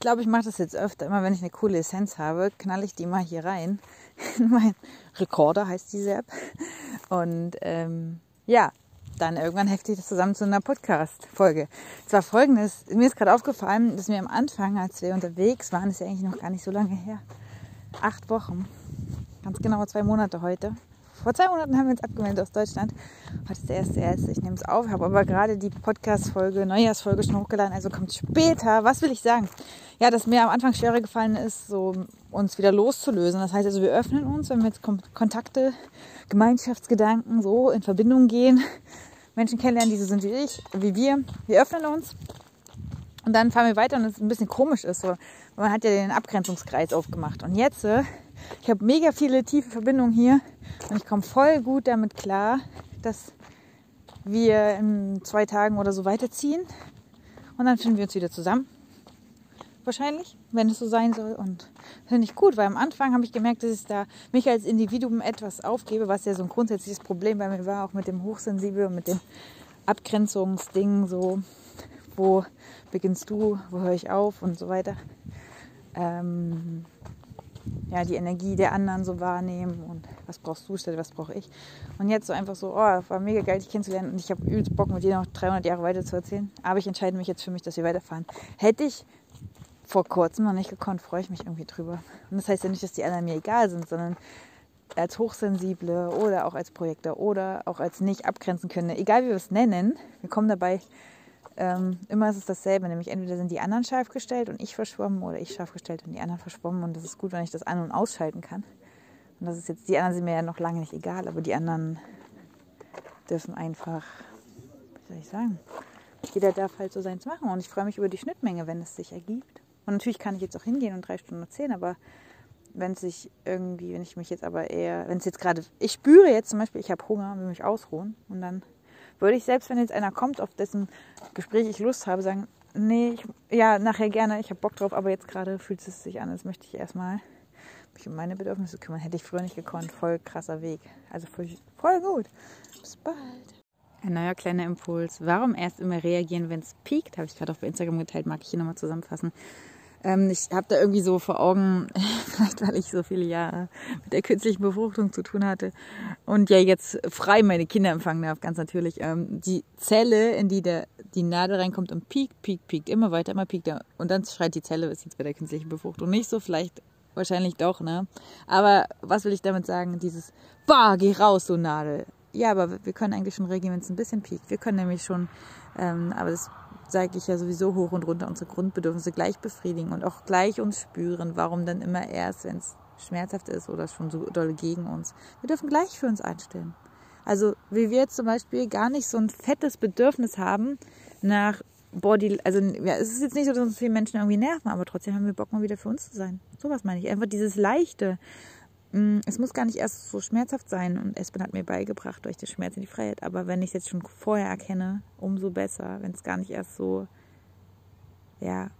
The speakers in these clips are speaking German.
Ich glaube, ich mache das jetzt öfter. Immer wenn ich eine coole Essenz habe, knall ich die mal hier rein. In mein Recorder heißt diese App. Und ähm, ja, dann irgendwann heftig das zusammen zu einer Podcast-Folge. Es war folgendes, mir ist gerade aufgefallen, dass wir am Anfang, als wir unterwegs waren, ist ja eigentlich noch gar nicht so lange her, acht Wochen, ganz genau zwei Monate heute, vor zwei Monaten haben wir uns abgemeldet aus Deutschland. Heute ist der erste erste. Ich nehme es auf, habe aber gerade die Podcast-Folge, Neujahrsfolge schon hochgeladen, also kommt später. Was will ich sagen? Ja, dass mir am Anfang schwerer gefallen ist, so uns wieder loszulösen. Das heißt also, wir öffnen uns, wenn wir jetzt Kontakte, Gemeinschaftsgedanken so in Verbindung gehen, Menschen kennenlernen, die so sind wie ich, wie wir. Wir öffnen uns und dann fahren wir weiter und es ein bisschen komisch ist. So. Man hat ja den Abgrenzungskreis aufgemacht. Und jetzt äh, ich habe mega viele tiefe Verbindungen hier und ich komme voll gut damit klar, dass wir in zwei Tagen oder so weiterziehen und dann finden wir uns wieder zusammen. Wahrscheinlich, wenn es so sein soll. Und finde ich gut, weil am Anfang habe ich gemerkt, dass ich da mich als Individuum etwas aufgebe, was ja so ein grundsätzliches Problem bei mir war, auch mit dem Hochsensibel und mit dem Abgrenzungsding, so wo beginnst du, wo höre ich auf und so weiter. Ähm, ja, die Energie der anderen so wahrnehmen und was brauchst du statt was brauche ich. Und jetzt so einfach so, oh, war mega geil, dich kennenzulernen und ich habe übelst Bock, mit dir noch 300 Jahre weiter zu erzählen. Aber ich entscheide mich jetzt für mich, dass wir weiterfahren. Hätte ich vor kurzem noch nicht gekonnt, freue ich mich irgendwie drüber. Und das heißt ja nicht, dass die anderen mir egal sind, sondern als Hochsensible oder auch als Projektor oder auch als nicht abgrenzen können, egal wie wir es nennen, wir kommen dabei ähm, immer ist es dasselbe, nämlich entweder sind die anderen scharf gestellt und ich verschwommen oder ich scharf gestellt und die anderen verschwommen und das ist gut, wenn ich das an- und ausschalten kann. Und das ist jetzt, die anderen sind mir ja noch lange nicht egal, aber die anderen dürfen einfach, wie soll ich sagen, jeder darf halt so seins machen und ich freue mich über die Schnittmenge, wenn es sich ergibt. Und natürlich kann ich jetzt auch hingehen und drei Stunden erzählen, aber wenn es sich irgendwie, wenn ich mich jetzt aber eher, wenn es jetzt gerade, ich spüre jetzt zum Beispiel, ich habe Hunger, will mich ausruhen und dann würde ich selbst, wenn jetzt einer kommt, auf dessen Gespräch ich Lust habe, sagen, nee, ich, ja, nachher gerne, ich habe Bock drauf, aber jetzt gerade fühlt es sich an, als möchte ich erstmal mich um meine Bedürfnisse kümmern. Hätte ich früher nicht gekonnt. Voll krasser Weg. Also voll, voll gut. Bis bald. Ein neuer kleiner Impuls. Warum erst immer reagieren, wenn es piekt? Habe ich gerade auf Instagram geteilt, mag ich hier nochmal zusammenfassen. Ähm, ich habe da irgendwie so vor Augen, vielleicht weil ich so viele Jahre mit der künstlichen Befruchtung zu tun hatte und ja jetzt frei meine Kinder empfangen darf, ganz natürlich. Ähm, die Zelle, in die der, die Nadel reinkommt und piekt, piekt, piekt, immer weiter, immer piekt. Und dann schreit die Zelle, ist jetzt bei der künstlichen Befruchtung nicht so, vielleicht wahrscheinlich doch, ne? Aber was will ich damit sagen? Dieses, bah, geh raus, so Nadel. Ja, aber wir können eigentlich schon reagieren, wenn es ein bisschen piekt. Wir können nämlich schon, ähm, aber das sage ich ja sowieso hoch und runter, unsere Grundbedürfnisse gleich befriedigen und auch gleich uns spüren. Warum dann immer erst, wenn es schmerzhaft ist oder schon so doll gegen uns. Wir dürfen gleich für uns einstellen. Also wie wir jetzt zum Beispiel gar nicht so ein fettes Bedürfnis haben nach Body, also ja, es ist jetzt nicht so, dass uns viele Menschen irgendwie nerven, aber trotzdem haben wir Bock mal wieder für uns zu sein. Sowas meine ich. Einfach dieses Leichte. Mm, es muss gar nicht erst so schmerzhaft sein und Espen hat mir beigebracht, durch den Schmerz in die Freiheit. Aber wenn ich es jetzt schon vorher erkenne, umso besser, wenn es gar nicht erst so, ja,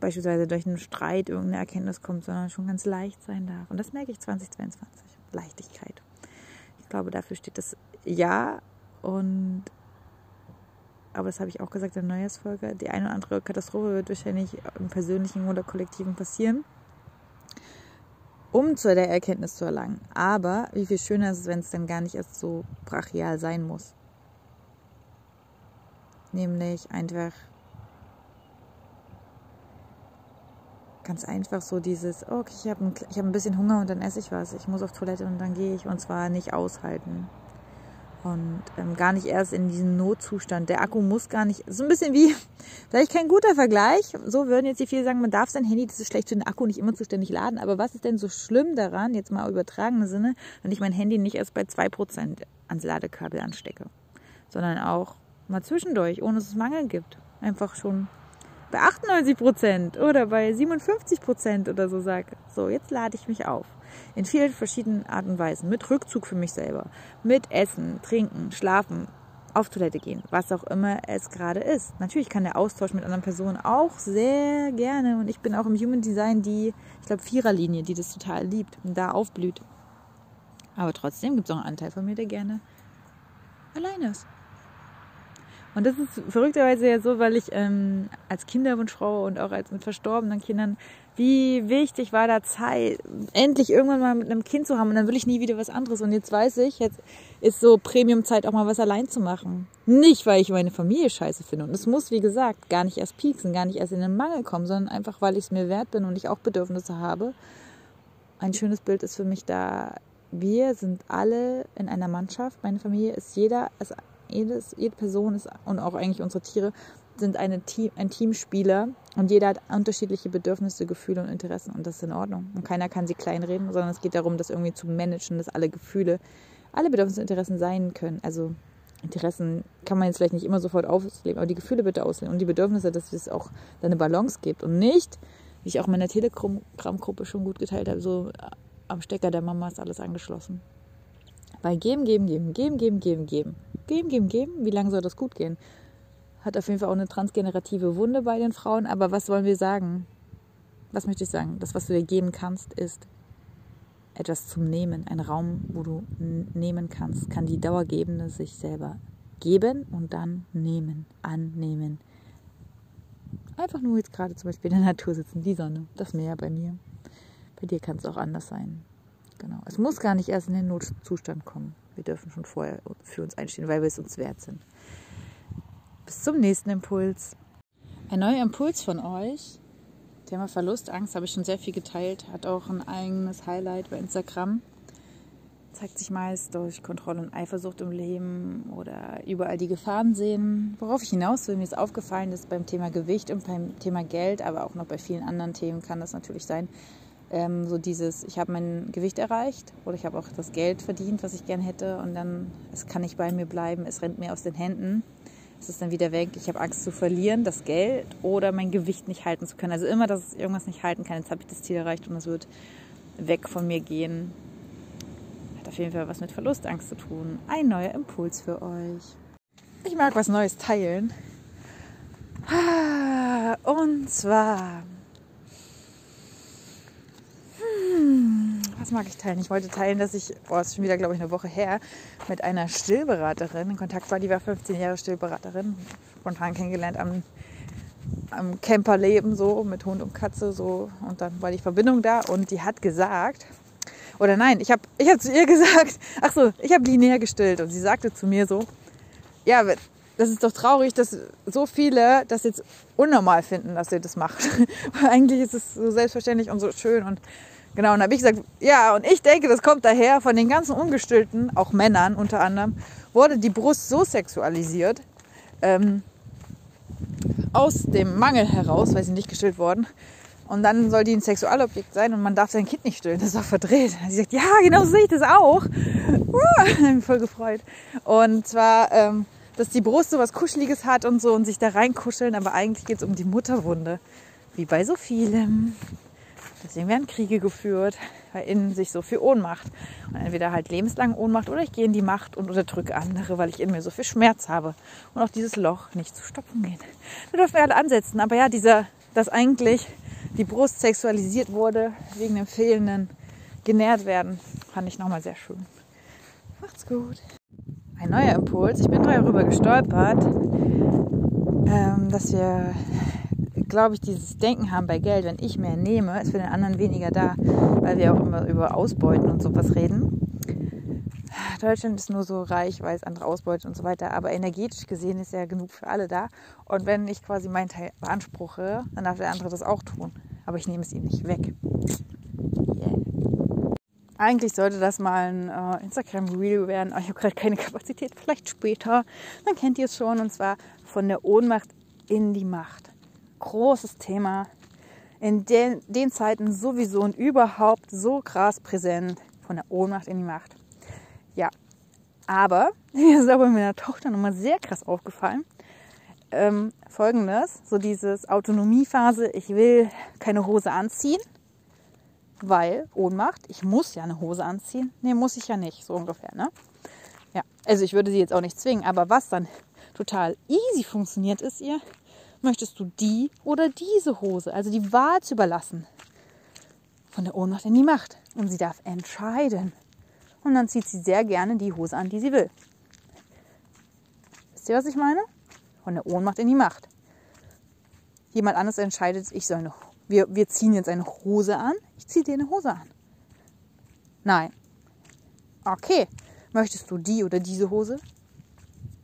beispielsweise durch einen Streit irgendeine Erkenntnis kommt, sondern schon ganz leicht sein darf. Und das merke ich 2022. Leichtigkeit. Ich glaube, dafür steht das Ja und aber das habe ich auch gesagt in der Neujahrsfolge, die eine oder andere Katastrophe wird wahrscheinlich im persönlichen oder kollektiven passieren um zu der Erkenntnis zu erlangen. Aber wie viel schöner ist es, wenn es dann gar nicht erst so brachial sein muss. Nämlich einfach ganz einfach so dieses, okay, ich habe ein, hab ein bisschen Hunger und dann esse ich was. Ich muss auf Toilette und dann gehe ich und zwar nicht aushalten und ähm, gar nicht erst in diesen Notzustand. Der Akku muss gar nicht, so ein bisschen wie, vielleicht kein guter Vergleich, so würden jetzt die viele sagen, man darf sein Handy, das ist schlecht für den Akku, nicht immer zuständig laden, aber was ist denn so schlimm daran, jetzt mal übertragene Sinne, wenn ich mein Handy nicht erst bei 2% ans Ladekabel anstecke, sondern auch mal zwischendurch, ohne dass es Mangel gibt, einfach schon bei 98% oder bei 57% oder so sage, so, jetzt lade ich mich auf in vielen verschiedenen Arten und Weisen. Mit Rückzug für mich selber, mit Essen, Trinken, Schlafen, auf Toilette gehen, was auch immer es gerade ist. Natürlich kann der Austausch mit anderen Personen auch sehr gerne und ich bin auch im Human Design die, ich glaube, Viererlinie, die das total liebt und da aufblüht. Aber trotzdem gibt es auch einen Anteil von mir, der gerne alleine ist. Und das ist verrückterweise ja so, weil ich ähm, als Kinderwunschfrau und auch als mit verstorbenen Kindern, wie wichtig war da Zeit, endlich irgendwann mal mit einem Kind zu haben und dann will ich nie wieder was anderes. Und jetzt weiß ich, jetzt ist so Premium-Zeit auch mal was allein zu machen. Nicht, weil ich meine Familie scheiße finde. Und es muss, wie gesagt, gar nicht erst pieksen, gar nicht erst in den Mangel kommen, sondern einfach, weil ich es mir wert bin und ich auch Bedürfnisse habe. Ein schönes Bild ist für mich da, wir sind alle in einer Mannschaft. Meine Familie ist jeder, also jedes, jede Person ist und auch eigentlich unsere Tiere sind eine Team, ein Teamspieler und jeder hat unterschiedliche Bedürfnisse, Gefühle und Interessen und das ist in Ordnung. Und keiner kann sie kleinreden, sondern es geht darum, das irgendwie zu managen, dass alle Gefühle, alle Bedürfnisse und Interessen sein können. Also Interessen kann man jetzt vielleicht nicht immer sofort ausleben, aber die Gefühle bitte ausleben und die Bedürfnisse, dass es auch eine Balance gibt und nicht, wie ich auch in meiner Telegram-Gruppe schon gut geteilt habe, so am Stecker der Mama ist alles angeschlossen. Weil geben, geben, geben, geben, geben, geben, geben. Geben, geben, geben. Wie lange soll das gut gehen? Hat auf jeden Fall auch eine transgenerative Wunde bei den Frauen. Aber was wollen wir sagen? Was möchte ich sagen? Das, was du dir geben kannst, ist etwas zum Nehmen. Ein Raum, wo du nehmen kannst. Kann die Dauergebende sich selber geben und dann nehmen, annehmen. Einfach nur jetzt gerade zum Beispiel in der Natur sitzen, die Sonne, das Meer bei mir. Bei dir kann es auch anders sein. Genau. Es muss gar nicht erst in den Notzustand kommen. Wir dürfen schon vorher für uns einstehen, weil wir es uns wert sind. Bis zum nächsten Impuls. Ein neuer Impuls von euch. Thema Verlust, Angst habe ich schon sehr viel geteilt. Hat auch ein eigenes Highlight bei Instagram. Zeigt sich meist durch Kontrolle und Eifersucht im Leben oder überall die Gefahren sehen. Worauf ich hinaus will, mir ist aufgefallen, dass beim Thema Gewicht und beim Thema Geld, aber auch noch bei vielen anderen Themen kann das natürlich sein, ähm, so dieses, ich habe mein Gewicht erreicht oder ich habe auch das Geld verdient, was ich gern hätte und dann, es kann nicht bei mir bleiben, es rennt mir aus den Händen. Es ist dann wieder weg, ich habe Angst zu verlieren, das Geld oder mein Gewicht nicht halten zu können. Also immer, dass es irgendwas nicht halten kann. Jetzt habe ich das Ziel erreicht und es wird weg von mir gehen. Hat auf jeden Fall was mit Verlustangst zu tun. Ein neuer Impuls für euch. Ich mag was Neues teilen. Ah, und zwar was mag ich teilen? Ich wollte teilen, dass ich, boah, ist schon wieder, glaube ich, eine Woche her, mit einer Stillberaterin in Kontakt war. Die war 15 Jahre Stillberaterin, spontan kennengelernt am, am Camperleben, so mit Hund und Katze, so. Und dann war die Verbindung da und die hat gesagt, oder nein, ich habe ich hab zu ihr gesagt, ach so, ich habe linear gestillt und sie sagte zu mir so, ja, das ist doch traurig, dass so viele das jetzt unnormal finden, dass ihr das macht. Weil eigentlich ist es so selbstverständlich und so schön und Genau, und habe ich gesagt, ja, und ich denke, das kommt daher von den ganzen Ungestillten, auch Männern unter anderem, wurde die Brust so sexualisiert, ähm, aus dem Mangel heraus, weil sie nicht gestillt wurden. Und dann soll die ein Sexualobjekt sein und man darf sein Kind nicht stillen. Das ist auch verdreht. Sie sagt, ja, genau so sehe ich das auch. Uh, voll gefreut. Und zwar, ähm, dass die Brust so was Kuscheliges hat und so und sich da reinkuscheln, aber eigentlich geht es um die Mutterwunde. Wie bei so vielem. Deswegen werden Kriege geführt, weil innen sich so viel Ohnmacht. Und entweder halt lebenslang Ohnmacht oder ich gehe in die Macht und unterdrücke andere, weil ich in mir so viel Schmerz habe. Und auch dieses Loch nicht zu stopfen geht. Da dürfen wir alle ansetzen. Aber ja, dieser, dass eigentlich die Brust sexualisiert wurde wegen dem fehlenden genährt werden, fand ich nochmal sehr schön. Macht's gut. Ein neuer Impuls. Ich bin darüber gestolpert, ähm, dass wir glaube ich, dieses Denken haben bei Geld, wenn ich mehr nehme, ist für den anderen weniger da, weil wir auch immer über Ausbeuten und sowas reden. Deutschland ist nur so reich, weil es andere ausbeutet und so weiter, aber energetisch gesehen ist ja genug für alle da. Und wenn ich quasi meinen Teil beanspruche, dann darf der andere das auch tun. Aber ich nehme es ihm nicht weg. Yeah. Eigentlich sollte das mal ein äh, Instagram-Reel werden, aber ich habe gerade keine Kapazität, vielleicht später. Dann kennt ihr es schon, und zwar von der Ohnmacht in die Macht großes Thema. In den, den Zeiten sowieso und überhaupt so krass präsent von der Ohnmacht in die Macht. Ja, aber mir ist aber meiner Tochter nochmal sehr krass aufgefallen. Ähm, Folgendes, so dieses Autonomiephase, ich will keine Hose anziehen, weil Ohnmacht, ich muss ja eine Hose anziehen. Nee, muss ich ja nicht, so ungefähr, ne? Ja, also ich würde sie jetzt auch nicht zwingen, aber was dann total easy funktioniert, ist ihr, Möchtest du die oder diese Hose? Also die Wahl zu überlassen. Von der Ohnmacht in die Macht. Und sie darf entscheiden. Und dann zieht sie sehr gerne die Hose an, die sie will. Wisst ihr, was ich meine? von der Ohnmacht in die Macht. Jemand anderes entscheidet, ich soll eine, wir, wir ziehen jetzt eine Hose an, ich ziehe dir eine Hose an. Nein. Okay, möchtest du die oder diese Hose?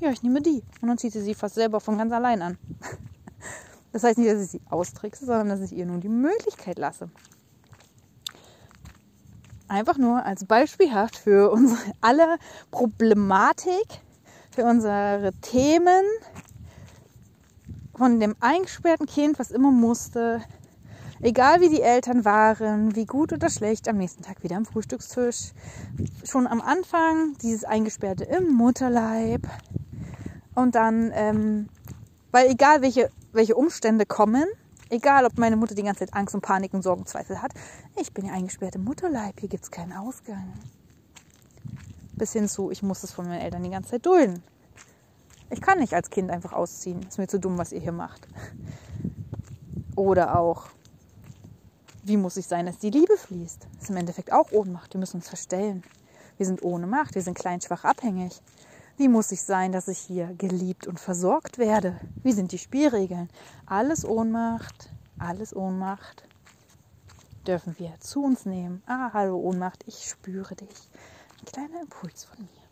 Ja, ich nehme die. Und dann zieht sie sie fast selber von ganz allein an. Das heißt nicht, dass ich sie austrickse, sondern dass ich ihr nun die Möglichkeit lasse. Einfach nur als beispielhaft für unsere alle Problematik, für unsere Themen von dem eingesperrten Kind, was immer musste, egal wie die Eltern waren, wie gut oder schlecht, am nächsten Tag wieder am Frühstückstisch. Schon am Anfang dieses Eingesperrte im Mutterleib. Und dann, ähm, weil egal welche welche Umstände kommen. Egal, ob meine Mutter die ganze Zeit Angst und Panik und Sorgen, Zweifel hat. Ich bin ja eingesperrt im Mutterleib. Hier gibt es keinen Ausgang. Bis hin zu, ich muss es von meinen Eltern die ganze Zeit dulden. Ich kann nicht als Kind einfach ausziehen. Ist mir zu dumm, was ihr hier macht. Oder auch, wie muss ich sein, dass die Liebe fließt? Das ist im Endeffekt auch Ohnmacht. Wir müssen uns verstellen. Wir sind ohne Macht. Wir sind klein, schwach, abhängig. Wie muss ich sein, dass ich hier geliebt und versorgt werde? Wie sind die Spielregeln? Alles Ohnmacht, alles Ohnmacht dürfen wir zu uns nehmen. Ah, hallo Ohnmacht, ich spüre dich. Ein kleiner Impuls von mir.